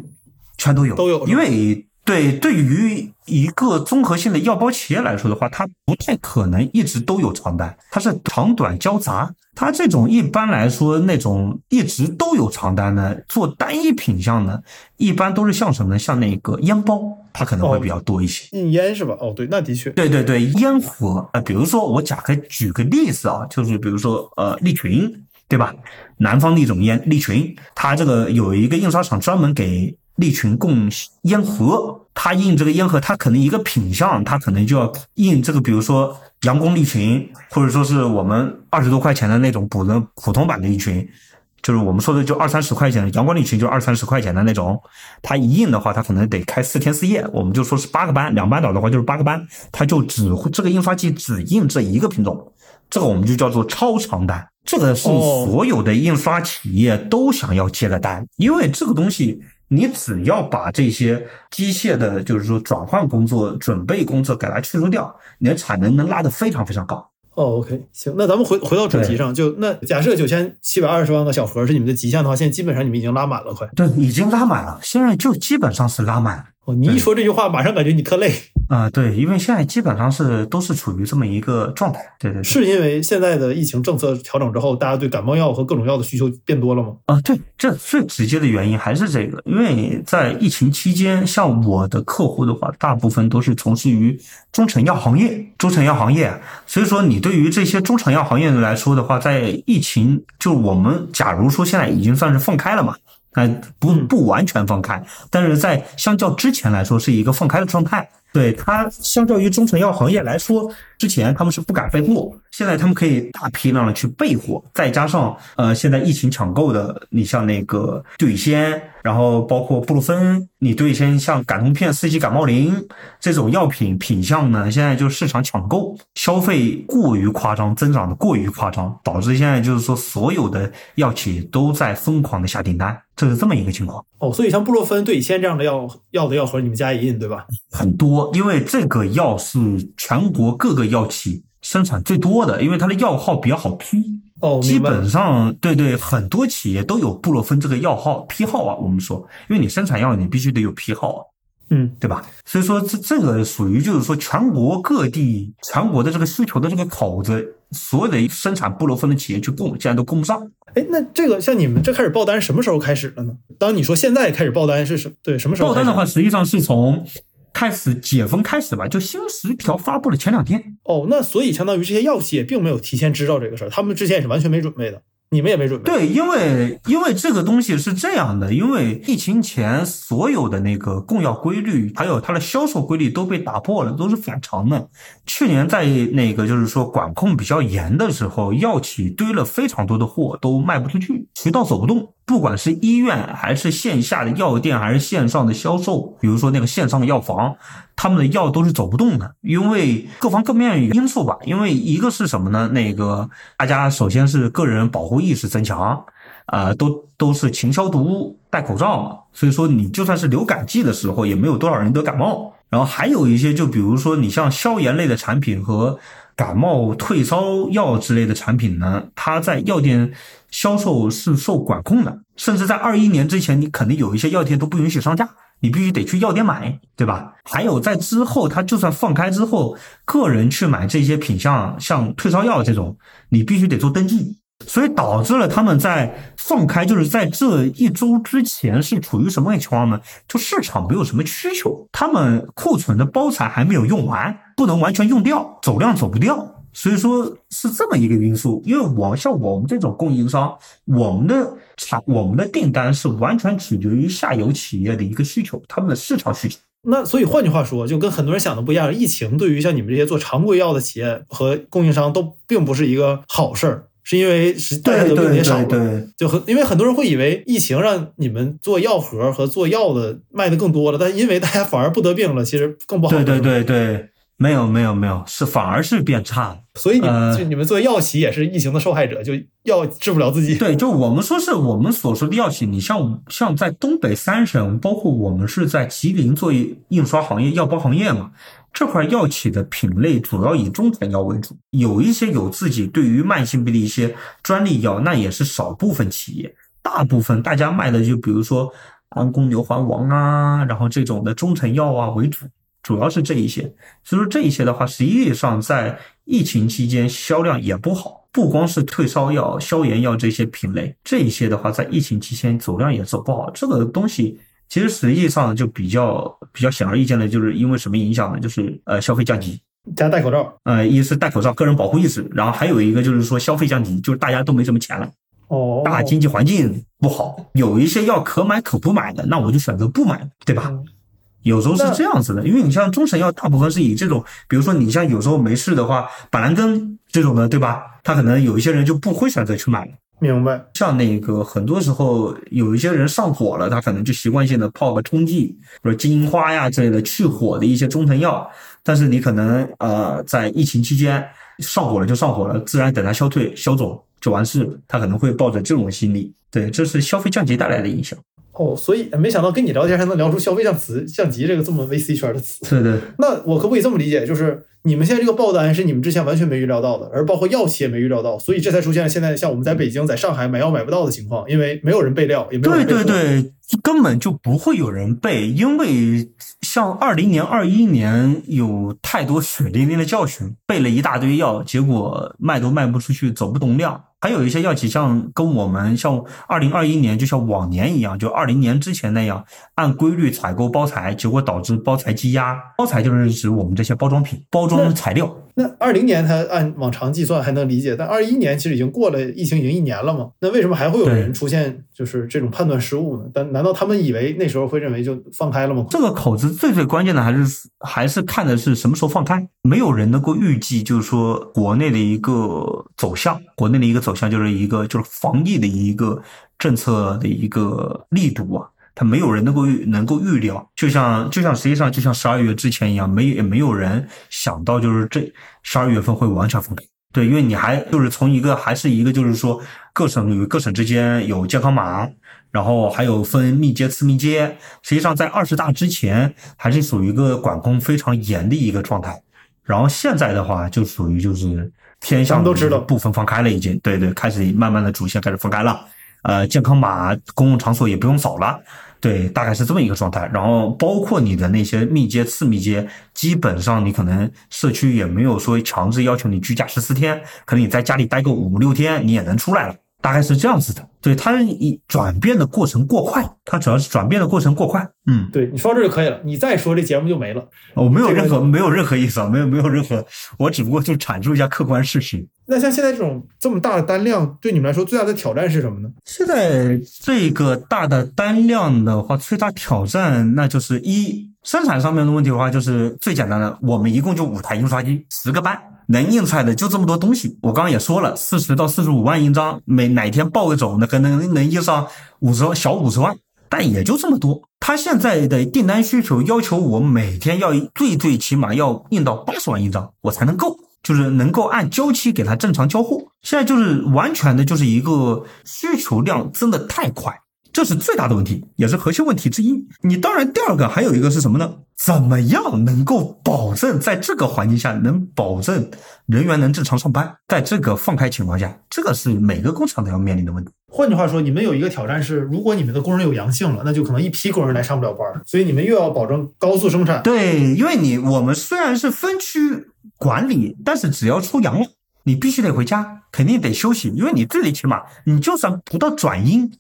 全都有，都有因为对对于一个综合性的药包企业来说的话，它不太可能一直都有床单，它是长短交杂。它这种一般来说那种一直都有床单的，做单一品项的，一般都是像什么呢？像那个烟包，它可能会比较多一些。印烟是吧？哦，对，那的确。对对对，烟盒啊、呃比如说我假个举个例子啊，就是比如说呃利群，对吧？南方的一种烟利群，它这个有一个印刷厂专门给利群供烟盒，它印这个烟盒，它可能一个品相，它可能就要印这个，比如说阳光利群，或者说是我们二十多块钱的那种普通普通版的利群，就是我们说的就二三十块钱的阳光利群，就二三十块钱的那种。它一印的话，它可能得开四天四夜，我们就说是八个班，两班倒的话就是八个班，它就只会这个印刷机只印这一个品种，这个我们就叫做超长单。这个是哦所有的印刷企业都想要接的单，因为这个东西，你只要把这些机械的，就是说转换工作、准备工作给它去除掉，你的产能能拉得非常非常高。哦，OK，行，那咱们回回到主题上，就那假设九千七百二十万个小盒是你们的极限的话，现在基本上你们已经拉满了，快。对，已经拉满了，现在就基本上是拉满。哦，你一说这句话，马上感觉你特累，啊、对，因为现在基本上是都是处于这么一个状态。对对对。是因为现在的疫情政策调整之后，大家对感冒药和各种药的需求变多了吗？啊，对，这最直接的原因还是这个，因为在疫情期间，像我的客户的话，大部分都是从事于中成药行业，中成药行业，所以说你对于这些中成药行业来说的话，在疫情就我们假如说现在已经算是放开了嘛。呃，不不完全放开，但是在相较之前来说是一个放开的状态。对它相较于中成药行业来说，之前他们是不敢备货，现在他们可以大批量的去备货，再加上呃现在疫情抢购的，你像那个对仙，然后包括布洛芬，你对仙像感通片、四季感冒灵这种药品品相呢，现在就市场抢购，消费过于夸张，增长的过于夸张，导致现在就是说所有的药企都在疯狂的下订单，这是这么一个情况。哦，所以像布洛芬、对乙酰这样的药药的药盒，你们家也印对吧？很多，因为这个药是全国各个药企生产最多的，因为它的药号比较好批，哦，基本上对对，很多企业都有布洛芬这个药号批号啊。我们说，因为你生产药，你必须得有批号啊。嗯，对吧？所以说这这个属于就是说全国各地全国的这个需求的这个口子，所有的生产布洛芬的企业去供，竟然都供不上。哎，那这个像你们这开始报单什么时候开始的呢？当你说现在开始报单是什对什么时候？报单的话，实际上是从开始解封开始吧，就新十条发布的前两天。哦，那所以相当于这些药企也并没有提前知道这个事儿，他们之前也是完全没准备的，你们也没准备。对，因为因为这个东西是这样的，因为疫情前所有的那个供药规律，还有它的销售规律都被打破了，都是反常的。去年在那个就是说管控比较严的时候，药企堆了非常多的货，都卖不出去，渠道走不动。不管是医院还是线下的药店，还是线上的销售，比如说那个线上的药房，他们的药都是走不动的，因为各方各面因素吧。因为一个是什么呢？那个大家首先是个人保护意识增强，啊，都都是勤消毒、戴口罩，所以说你就算是流感季的时候，也没有多少人得感冒。然后还有一些，就比如说你像消炎类的产品和感冒退烧药之类的产品呢，它在药店销售是受管控的，甚至在二一年之前，你肯定有一些药店都不允许上架，你必须得去药店买，对吧？还有在之后，它就算放开之后，个人去买这些品项，像退烧药这种，你必须得做登记。所以导致了他们在放开，就是在这一周之前是处于什么情况呢？就市场没有什么需求，他们库存的包材还没有用完，不能完全用掉，走量走不掉。所以说是这么一个因素，因为我像我们这种供应商，我们的产我们的订单是完全取决于下游企业的一个需求，他们的市场需求。那所以换句话说，就跟很多人想的不一样，疫情对于像你们这些做常规药的企业和供应商都并不是一个好事儿，是因为是大家得病也少了。对就很因为很多人会以为疫情让你们做药盒和做药的卖的更多了，但因为大家反而不得病了，其实更不好。对对对对，没有没有没有，是反而是变差了。所以你们、呃就你们作为药企也是疫情的受害者，就药治不了自己。对，就我们说是我们所说的药企，你像像在东北三省，包括我们是在吉林做印刷行业、药包行业嘛，这块药企的品类主要以中成药为主，有一些有自己对于慢性病的一些专利药，那也是少部分企业，大部分大家卖的就比如说安宫牛黄丸啊，然后这种的中成药啊为主。主要是这一些，所以说这一些的话，实际上在疫情期间销量也不好。不光是退烧药、消炎药这些品类，这一些的话，在疫情期间走量也走不好。这个东西其实实际上就比较比较显而易见的，就是因为什么影响呢？就是呃消费降级，加戴口罩。呃一是戴口罩、个人保护意识，然后还有一个就是说消费降级，就是大家都没什么钱了。哦，大经济环境不好，有一些药可买可不买的，那我就选择不买，对吧？有时候是这样子的，因为你像中成药，大部分是以这种，比如说你像有时候没事的话，板蓝根这种的，对吧？他可能有一些人就不会选择去买了。明白。像那个很多时候有一些人上火了，他可能就习惯性的泡个冲剂，比如金银花呀之类的去火的一些中成药。但是你可能呃在疫情期间上火了就上火了，自然等它消退消肿就完事了。他可能会抱着这种心理，对，这是消费降级带来的影响。哦，所以没想到跟你聊天还能聊出消费降词降级这个这么 VC 圈的词。对对。那我可不可以这么理解，就是你们现在这个爆单是你们之前完全没预料到的，而包括药企也没预料到，所以这才出现了现在像我们在北京、在上海买药买不到的情况，因为没有人备料，也没有对。对对，根本就不会有人备，因为像二零年、二一年有太多血淋淋的教训，备了一大堆药，结果卖都卖不出去，走不动量。还有一些药企像跟我们像二零二一年，就像往年一样，就二零年之前那样，按规律采购包材，结果导致包材积压。包材就是指我们这些包装品、包装材料。那二零年它按往常计算还能理解，但二一年其实已经过了，疫情已经一年了嘛？那为什么还会有人出现就是这种判断失误呢？但难道他们以为那时候会认为就放开了吗？这个口子最最关键的还是还是看的是什么时候放开，没有人能够预计，就是说国内的一个走向，国内的一个走向就是一个就是防疫的一个政策的一个力度啊。他没有人能够预能够预料，就像就像实际上就像十二月之前一样，没也没有人想到就是这十二月份会完全封开。对，因为你还就是从一个还是一个就是说各省与各省之间有健康码，然后还有分密接次密接。实际上在二十大之前还是属于一个管控非常严的一个状态，然后现在的话就属于就是偏向都知道部分放开了，已经对对，开始慢慢的主线开始放开了。呃，健康码公共场所也不用扫了，对，大概是这么一个状态。然后包括你的那些密接、次密接，基本上你可能社区也没有说强制要求你居家十四天，可能你在家里待个五六天，你也能出来了，大概是这样子的。对，它一转变的过程过快，它主要是转变的过程过快。嗯，对你说到这就可以了，你再说这节目就没了。我没有这个任何没有任何意思啊，没有没有任何，我只不过就阐述一下客观事实。那像现在这种这么大的单量，对你们来说最大的挑战是什么呢？现在这个大的单量的话，最大挑战那就是一生产上面的问题的话，就是最简单的，我们一共就五台印刷机，十个班，能印出来的就这么多东西。我刚刚也说了，四十到四十五万印章，每哪天报个走，那可能能印上五十小五十万，但也就这么多。他现在的订单需求要求我每天要最最起码要印到八十万印章，我才能够。就是能够按交期给他正常交货，现在就是完全的就是一个需求量增的太快，这是最大的问题，也是核心问题之一。你当然第二个还有一个是什么呢？怎么样能够保证在这个环境下能保证人员能正常上班？在这个放开情况下，这个是每个工厂都要面临的问题。换句话说，你们有一个挑战是，如果你们的工人有阳性了，那就可能一批工人来上不了班，所以你们又要保证高速生产。对，因为你我们虽然是分区管理，但是只要出阳了，你必须得回家，肯定得休息，因为你最最起码你就算不到转阴，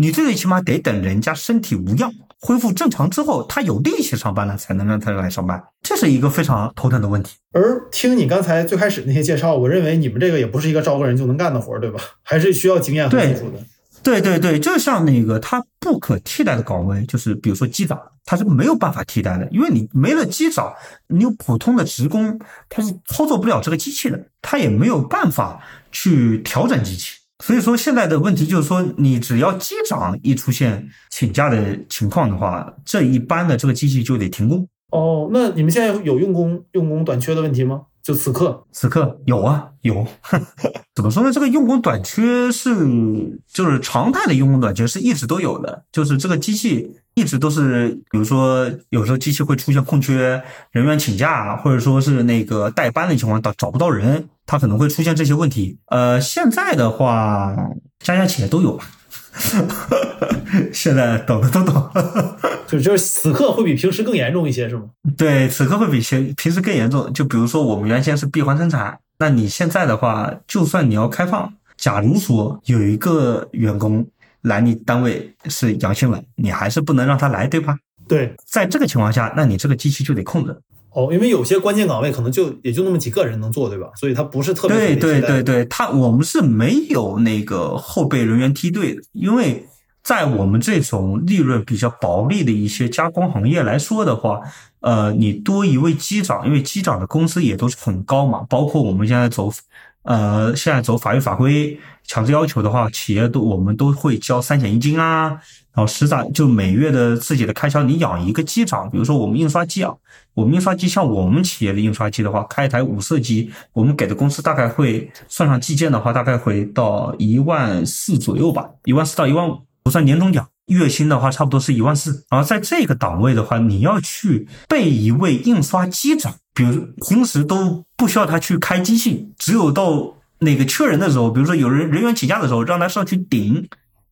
你最最起码得等人家身体无恙。恢复正常之后，他有力气上班了，才能让他来上班，这是一个非常头疼的问题。而听你刚才最开始那些介绍，我认为你们这个也不是一个招个人就能干的活儿，对吧？还是需要经验和技术的。对对对，就像那个它不可替代的岗位，就是比如说机长，它是没有办法替代的，因为你没了机长，你有普通的职工，他是操作不了这个机器的，他也没有办法去调整机器。所以说现在的问题就是说，你只要机长一出现请假的情况的话，这一般的这个机器就得停工。哦，那你们现在有用工用工短缺的问题吗？就此刻，此刻有啊有，怎么说呢？这个用工短缺是就是常态的用工短缺是一直都有的，就是这个机器一直都是，比如说有时候机器会出现空缺，人员请假，或者说是那个代班的情况，找找不到人，它可能会出现这些问题。呃，现在的话，家家企业都有吧。现在懂的都懂，就 就是此刻会比平时更严重一些，是吗？对，此刻会比平平时更严重。就比如说我们原先是闭环生产，那你现在的话，就算你要开放，假如说有一个员工来你单位是阳性了，你还是不能让他来，对吧？对，在这个情况下，那你这个机器就得空着。哦，因为有些关键岗位可能就也就那么几个人能做，对吧？所以它不是特别对对对对，对，他我们是没有那个后备人员梯队的，因为在我们这种利润比较薄利的一些加工行业来说的话，呃，你多一位机长，因为机长的工资也都是很高嘛，包括我们现在走，呃，现在走法律法规强制要求的话，企业都我们都会交三险一金啊，然后实长就每月的自己的开销，你养一个机长，比如说我们印刷机啊，我们印刷机像我们企业的印刷机的话，开一台五色机，我们给的工资大概会算上计件的话，大概会到一万四左右吧，一万四到一万五，不算年终奖。月薪的话，差不多是一万四。然后在这个档位的话，你要去备一位印刷机长，比如平时都不需要他去开机器，只有到那个缺人的时候，比如说有人人员请假的时候，让他上去顶。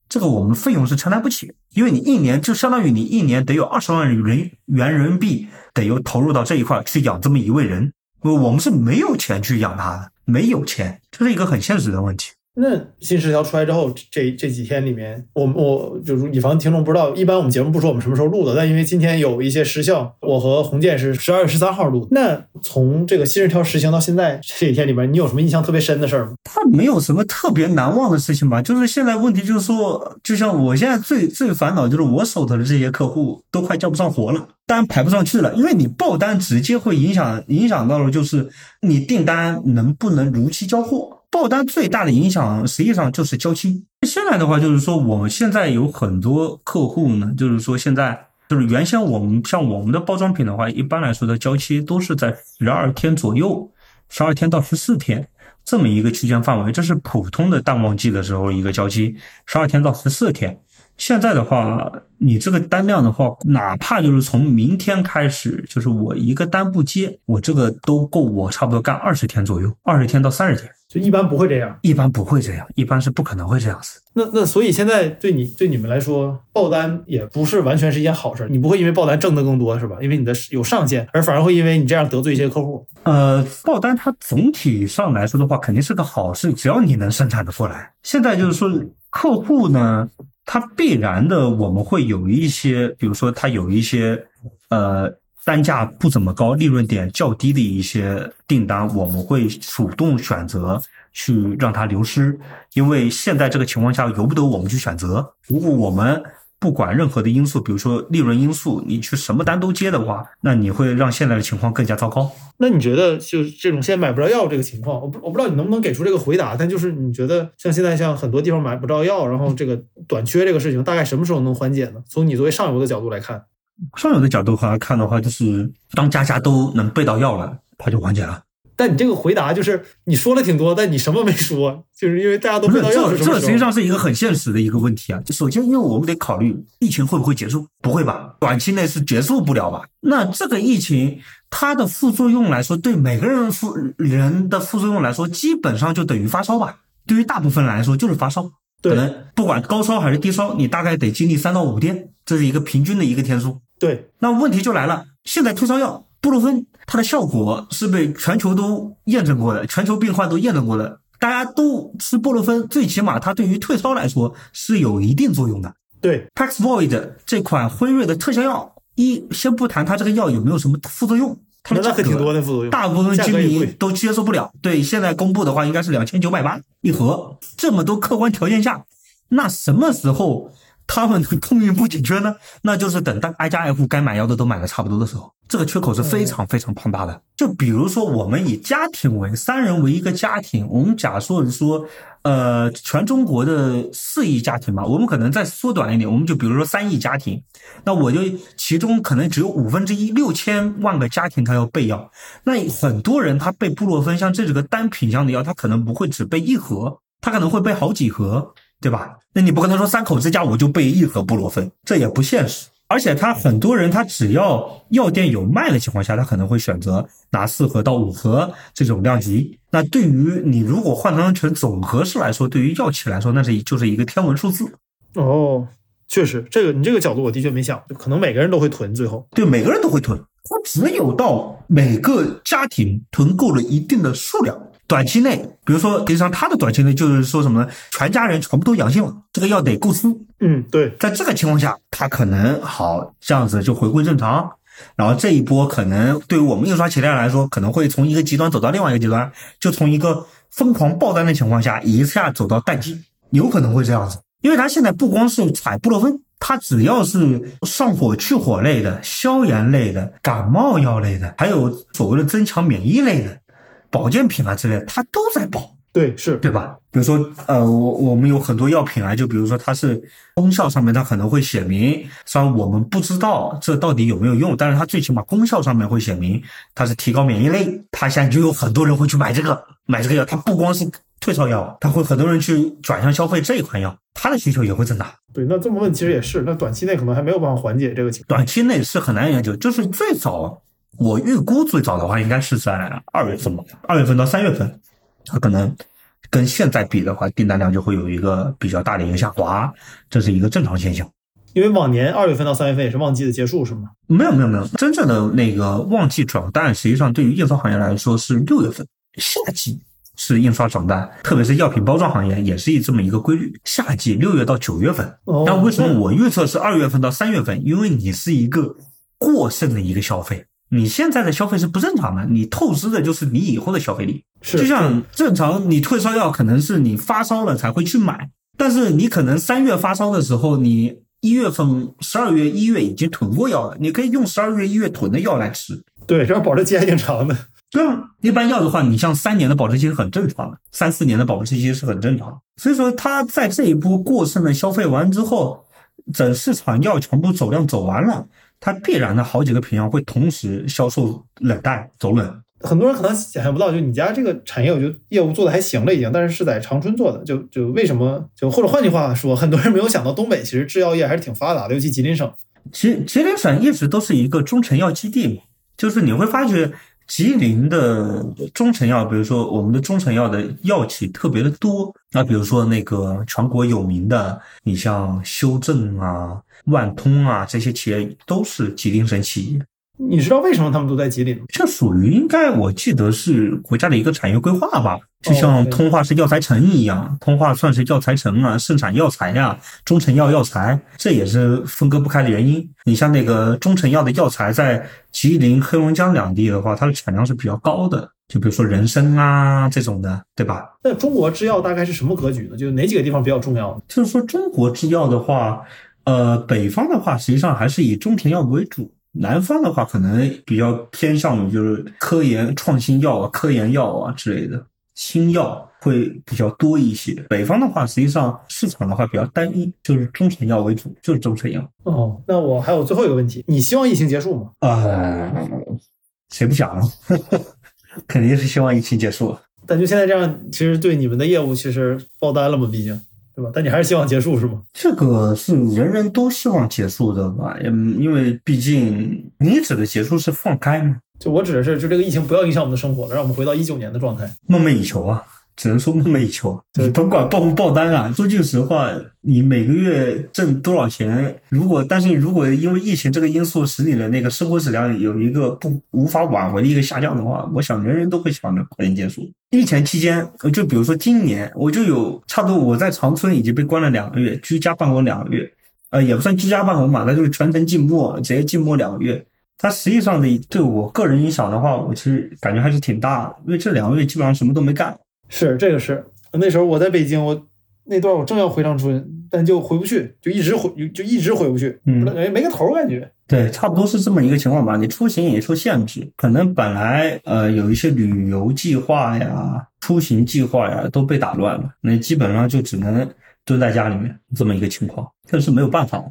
这个我们费用是承担不起，因为你一年就相当于你一年得有二十万人元人民币得有投入到这一块去养这么一位人，我们是没有钱去养他的，没有钱，这是一个很现实的问题。那新十条出来之后，这这几天里面，我我就是以防听众不知道，一般我们节目不说我们什么时候录的，但因为今天有一些时效，我和洪建是十二月十三号录的。那从这个新十条实行到现在这几天里面，你有什么印象特别深的事儿吗？它没有什么特别难忘的事情吧，就是现在问题就是说，就像我现在最最烦恼就是我手头的这些客户都快叫不上活了，单排不上去了，因为你爆单直接会影响影响到了就是你订单能不能如期交货。爆单最大的影响实际上就是交期。现在的话，就是说我们现在有很多客户呢，就是说现在就是原先我们像我们的包装品的话，一般来说的交期都是在十二天左右，十二天到十四天这么一个区间范围，这是普通的淡旺季的时候一个交期，十二天到十四天。现在的话，你这个单量的话，哪怕就是从明天开始，就是我一个单不接，我这个都够我差不多干二十天左右，二十天到三十天。就一般不会这样，一般不会这样，一般是不可能会这样子。那那所以现在对你对你们来说，爆单也不是完全是一件好事。你不会因为爆单挣得更多是吧？因为你的有上限，而反而会因为你这样得罪一些客户。呃，爆单它总体上来说的话，肯定是个好事，只要你能生产的过来。现在就是说，客户呢，它必然的我们会有一些，比如说它有一些呃。单价不怎么高、利润点较低的一些订单，我们会主动选择去让它流失，因为现在这个情况下由不得我们去选择。如果我们不管任何的因素，比如说利润因素，你去什么单都接的话，那你会让现在的情况更加糟糕。那你觉得，就这种现在买不着药这个情况，我不我不知道你能不能给出这个回答，但就是你觉得像现在像很多地方买不着药，然后这个短缺这个事情，大概什么时候能缓解呢？从你作为上游的角度来看。上游的角度来看的话，就是当家家都能备到药了，它就缓解了。但你这个回答就是你说了挺多，但你什么没说，就是因为大家都备到药。这这实际上是一个很现实的一个问题啊。就首先，因为我们得考虑疫情会不会结束，不会吧？短期内是结束不了吧？那这个疫情它的副作用来说，对每个人副人的副作用来说，基本上就等于发烧吧？对于大部分人来说，就是发烧。可能不管高烧还是低烧，你大概得经历三到五天，这是一个平均的一个天数。对，那问题就来了。现在退烧药布洛芬，它的效果是被全球都验证过的，全球病患都验证过的。大家都吃布洛芬，最起码它对于退烧来说是有一定作用的。对，Paxlovid 这款辉瑞的特效药，一先不谈它这个药有没有什么副作用，它的价格挺多的副作用，大部分居民都接受不了。对，现在公布的话应该是两千九百八一盒。这么多客观条件下，那什么时候？他们的供应不紧缺呢，那就是等到挨家挨户该买药的都买的差不多的时候，这个缺口是非常非常庞大的。就比如说，我们以家庭为三人为一个家庭，我们假设说，呃，全中国的四亿家庭吧，我们可能再缩短一点，我们就比如说三亿家庭，那我就其中可能只有五分之一六千万个家庭他要备药，那很多人他备布洛芬像这几个单品项的药，他可能不会只备一盒，他可能会备好几盒。对吧？那你不可能说三口之家我就备一盒布洛芬，这也不现实。而且他很多人他只要药店有卖的情况下，他可能会选择拿四盒到五盒这种量级。那对于你如果换算成总和式来说，对于药企来说，那是就是一个天文数字。哦，确实，这个你这个角度我的确没想，可能每个人都会囤，最后对每个人都会囤。他只有到每个家庭囤够了一定的数量。短期内，比如说，实际上他的短期内就是说什么呢？全家人全部都阳性了，这个药得够吃。嗯，对，在这个情况下，他可能好这样子就回归正常。然后这一波可能对于我们印刷企业来说，可能会从一个极端走到另外一个极端，就从一个疯狂爆单的情况下，一下走到淡季，有可能会这样子。因为他现在不光是采布洛芬，他只要是上火去火类的、消炎类的、感冒药类的，还有所谓的增强免疫类的保健品啊之类的，它都在保。对，是对吧？比如说，呃，我我们有很多药品啊，就比如说它是功效上面它可能会写明，虽然我们不知道这到底有没有用，但是它最起码功效上面会写明它是提高免疫力，它现在就有很多人会去买这个 买这个药，它不光是退烧药，它会很多人去转向消费这一款药，它的需求也会增大。对，那这么问其实也是，那短期内可能还没有办法缓解这个情况。短期内是很难研究，就是最早我预估最早的话应该是在二月份吧，二月份到三月份，它可能。跟现在比的话，订单量就会有一个比较大的一个下滑，这是一个正常现象。因为往年二月份到三月份也是旺季的结束，是吗？没有没有没有，真正的那个旺季转单，实际上对于印刷行业来说是六月份，夏季是印刷转单，特别是药品包装行业也是以这么一个规律，夏季六月到九月份。那为什么我预测是二月份到三月份？因为你是一个过剩的一个消费。你现在的消费是不正常的，你透支的就是你以后的消费力。是，就像正常，你退烧药可能是你发烧了才会去买，但是你可能三月发烧的时候，你一月份、十二月、一月已经囤过药了，你可以用十二月、一月囤的药来吃。对，这样保质期还挺长的。对啊，一般药的话，你像三年的保质期是很正常的，三四年的保质期是很正常的。所以说，它在这一波过剩的消费完之后，整市场药全部走量走完了。它必然的好几个品项会同时销售冷淡走冷，很多人可能想象不到，就你家这个产业，我觉得业务做的还行了已经，但是是在长春做的，就就为什么就或者换句话说，很多人没有想到东北其实制药业还是挺发达的，尤其吉林省，吉吉林省一直都是一个中成药基地嘛，就是你会发觉。吉林的中成药，比如说我们的中成药的药企特别的多。那比如说那个全国有名的，你像修正啊、万通啊这些企业，都是吉林省企业。你知道为什么他们都在吉林吗？这属于应该我记得是国家的一个产业规划吧，就像通化是药材城一样，通化算是药材城啊，盛产药材呀，中成药药材，这也是分割不开的原因。你像那个中成药的药材，在吉林、黑龙江两地的话，它的产量是比较高的，就比如说人参啊这种的，对吧？那中国制药大概是什么格局呢？就哪几个地方比较重要？就是说中国制药的话，呃，北方的话，实际上还是以中成药为主。南方的话，可能比较偏向于就是科研创新药啊、科研药啊之类的新药会比较多一些。北方的话，实际上市场的话比较单一，就是中成药为主，就是中成药。哦，那我还有最后一个问题，你希望疫情结束吗？啊，谁不想啊？肯定是希望疫情结束。但就现在这样，其实对你们的业务其实爆单了嘛，毕竟。对吧？但你还是希望结束是吗？这个是人人都希望结束的吧？嗯，因为毕竟你指的结束是放开吗？就我指的是，就这个疫情不要影响我们的生活了，让我们回到一九年的状态。梦寐以求啊！只能说梦寐以求，你 甭管爆不爆单啊。说句实话，你每个月挣多少钱？如果但是如果因为疫情这个因素使你的那个生活质量有一个不无法挽回的一个下降的话，我想人人都会想着快点结束。疫情期间，就比如说今年，我就有差不多我在长春已经被关了两个月，居家办公两个月，呃，也不算居家办公吧，那就是全程静默，直接静默两个月。它实际上的对我个人影响的话，我其实感觉还是挺大的，因为这两个月基本上什么都没干。是这个是，那时候我在北京，我那段我正要回长春，但就回不去，就一直回就一直回不去，嗯，没没个头感觉。对，差不多是这么一个情况吧。你出行也受限制，可能本来呃有一些旅游计划呀、出行计划呀都被打乱了，那基本上就只能蹲在家里面这么一个情况，这是没有办法。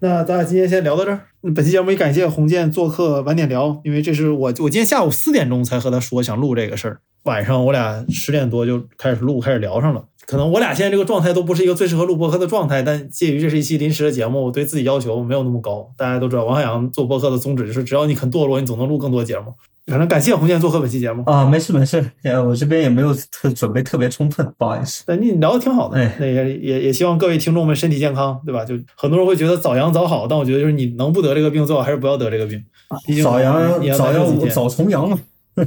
那咱俩今天先聊到这儿。本期节目也感谢洪建做客晚点聊，因为这是我我今天下午四点钟才和他说想录这个事儿。晚上我俩十点多就开始录，开始聊上了。可能我俩现在这个状态都不是一个最适合录播客的状态，但介于这是一期临时的节目，我对自己要求没有那么高。大家都知道，王海洋做播客的宗旨就是，只要你肯堕落，你总能录更多节目。反正感谢红建做客本期节目啊，没事没事，呃，我这边也没有特准备特别充分，不好意思。但你聊的挺好的，那也也也希望各位听众们身体健康，对吧？就很多人会觉得早阳早好，但我觉得就是你能不得这个病，最好还是不要得这个病。毕竟早阳早阳早重阳嘛。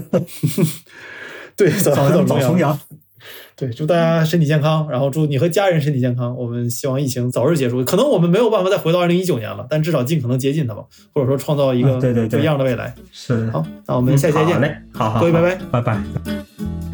对，早早早重阳。对，祝大家身体健康，然后祝你和家人身体健康。我们希望疫情早日结束。可能我们没有办法再回到二零一九年了，但至少尽可能接近它吧，或者说创造一个对对不一样的未来。是。好，那我们下期再见。好嘞，好好，各位拜拜，拜拜。